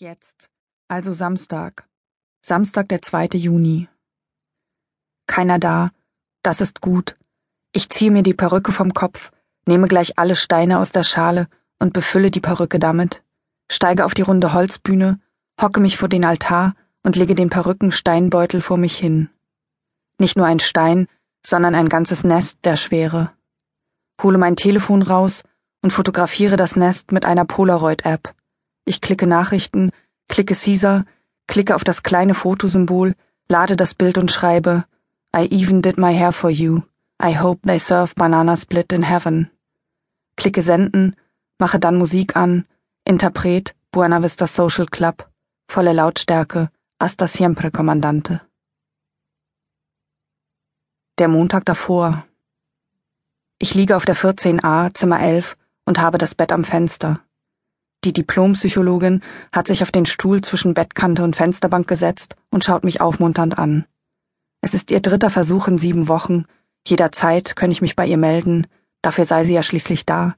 Jetzt, also Samstag. Samstag, der 2. Juni. Keiner da. Das ist gut. Ich ziehe mir die Perücke vom Kopf, nehme gleich alle Steine aus der Schale und befülle die Perücke damit, steige auf die runde Holzbühne, hocke mich vor den Altar und lege den Perückensteinbeutel vor mich hin. Nicht nur ein Stein, sondern ein ganzes Nest der Schwere. Hole mein Telefon raus und fotografiere das Nest mit einer Polaroid-App ich klicke Nachrichten, klicke Caesar, klicke auf das kleine Fotosymbol, lade das Bild und schreibe I even did my hair for you. I hope they serve banana split in heaven. Klicke Senden, mache dann Musik an, Interpret, Buena Vista Social Club, volle Lautstärke, hasta siempre, Kommandante. Der Montag davor. Ich liege auf der 14a, Zimmer 11 und habe das Bett am Fenster. Die Diplompsychologin hat sich auf den Stuhl zwischen Bettkante und Fensterbank gesetzt und schaut mich aufmunternd an. Es ist ihr dritter Versuch in sieben Wochen. Jederzeit könne ich mich bei ihr melden. Dafür sei sie ja schließlich da.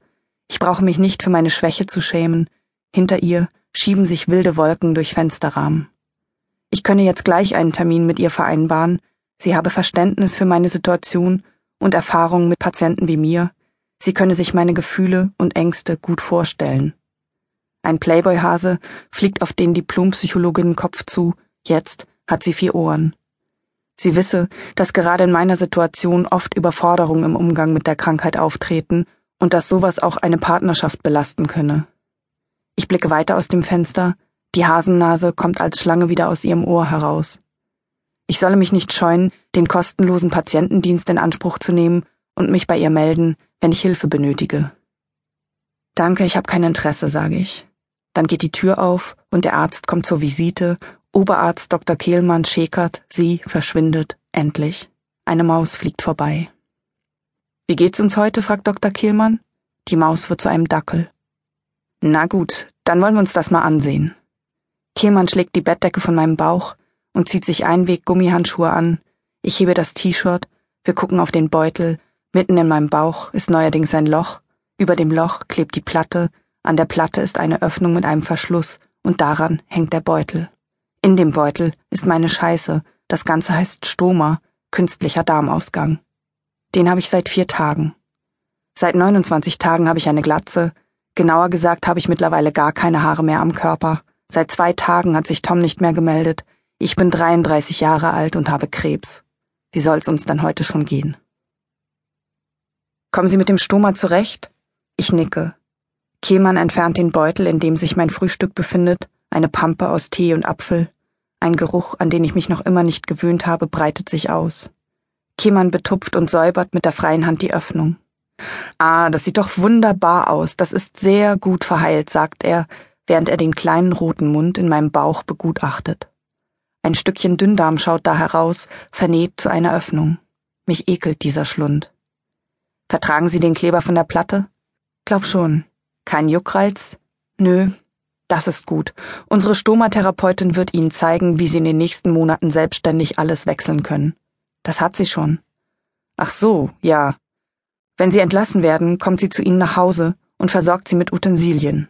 Ich brauche mich nicht für meine Schwäche zu schämen. Hinter ihr schieben sich wilde Wolken durch Fensterrahmen. Ich könne jetzt gleich einen Termin mit ihr vereinbaren. Sie habe Verständnis für meine Situation und Erfahrung mit Patienten wie mir. Sie könne sich meine Gefühle und Ängste gut vorstellen. Ein Playboy-Hase fliegt auf den Diplompsychologinnen Kopf zu, jetzt hat sie vier Ohren. Sie wisse, dass gerade in meiner Situation oft Überforderungen im Umgang mit der Krankheit auftreten und dass sowas auch eine Partnerschaft belasten könne. Ich blicke weiter aus dem Fenster, die Hasennase kommt als Schlange wieder aus ihrem Ohr heraus. Ich solle mich nicht scheuen, den kostenlosen Patientendienst in Anspruch zu nehmen und mich bei ihr melden, wenn ich Hilfe benötige. Danke, ich habe kein Interesse, sage ich. Dann geht die Tür auf und der Arzt kommt zur Visite. Oberarzt Dr. Kehlmann schäkert, sie verschwindet, endlich. Eine Maus fliegt vorbei. Wie geht's uns heute? fragt Dr. Kehlmann. Die Maus wird zu einem Dackel. Na gut, dann wollen wir uns das mal ansehen. Kehlmann schlägt die Bettdecke von meinem Bauch und zieht sich Einweg Gummihandschuhe an. Ich hebe das T-Shirt, wir gucken auf den Beutel. Mitten in meinem Bauch ist neuerdings ein Loch. Über dem Loch klebt die Platte, an der Platte ist eine Öffnung mit einem Verschluss und daran hängt der Beutel. In dem Beutel ist meine Scheiße, das Ganze heißt Stoma, künstlicher Darmausgang. Den habe ich seit vier Tagen. Seit 29 Tagen habe ich eine Glatze, genauer gesagt habe ich mittlerweile gar keine Haare mehr am Körper. Seit zwei Tagen hat sich Tom nicht mehr gemeldet. Ich bin 33 Jahre alt und habe Krebs. Wie soll's uns dann heute schon gehen? Kommen Sie mit dem Stoma zurecht? Ich nicke. Kehlmann entfernt den Beutel, in dem sich mein Frühstück befindet, eine Pampe aus Tee und Apfel. Ein Geruch, an den ich mich noch immer nicht gewöhnt habe, breitet sich aus. Kehlmann betupft und säubert mit der freien Hand die Öffnung. Ah, das sieht doch wunderbar aus, das ist sehr gut verheilt, sagt er, während er den kleinen roten Mund in meinem Bauch begutachtet. Ein Stückchen Dünndarm schaut da heraus, vernäht zu einer Öffnung. Mich ekelt dieser Schlund. Vertragen Sie den Kleber von der Platte? Glaub schon. Kein Juckreiz? Nö, das ist gut. Unsere Stomatherapeutin wird Ihnen zeigen, wie Sie in den nächsten Monaten selbstständig alles wechseln können. Das hat sie schon. Ach so, ja. Wenn Sie entlassen werden, kommt sie zu Ihnen nach Hause und versorgt Sie mit Utensilien.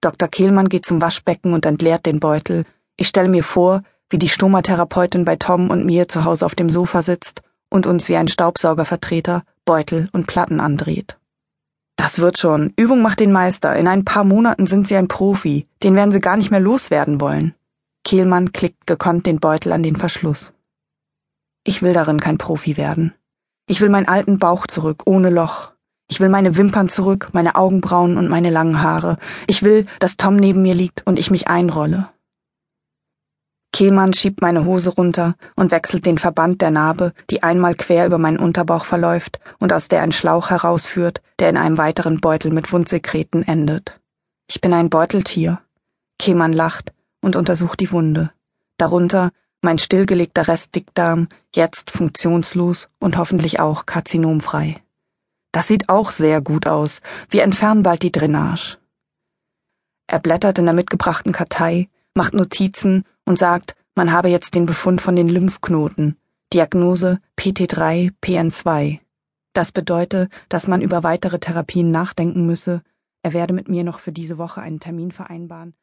Dr. Kehlmann geht zum Waschbecken und entleert den Beutel. Ich stelle mir vor, wie die Stomatherapeutin bei Tom und mir zu Hause auf dem Sofa sitzt und uns wie ein Staubsaugervertreter Beutel und Platten andreht. Das wird schon. Übung macht den Meister. In ein paar Monaten sind Sie ein Profi. Den werden Sie gar nicht mehr loswerden wollen. Kehlmann klickt gekonnt den Beutel an den Verschluss. Ich will darin kein Profi werden. Ich will meinen alten Bauch zurück, ohne Loch. Ich will meine Wimpern zurück, meine Augenbrauen und meine langen Haare. Ich will, dass Tom neben mir liegt und ich mich einrolle. Kehlmann schiebt meine Hose runter und wechselt den Verband der Narbe, die einmal quer über meinen Unterbauch verläuft und aus der ein Schlauch herausführt, der in einem weiteren Beutel mit Wundsekreten endet. Ich bin ein Beuteltier. Kehlmann lacht und untersucht die Wunde. Darunter mein stillgelegter Restdickdarm, jetzt funktionslos und hoffentlich auch karzinomfrei. Das sieht auch sehr gut aus. Wir entfernen bald die Drainage. Er blättert in der mitgebrachten Kartei, macht Notizen und sagt, man habe jetzt den Befund von den Lymphknoten, Diagnose PT3, PN2. Das bedeute, dass man über weitere Therapien nachdenken müsse, er werde mit mir noch für diese Woche einen Termin vereinbaren,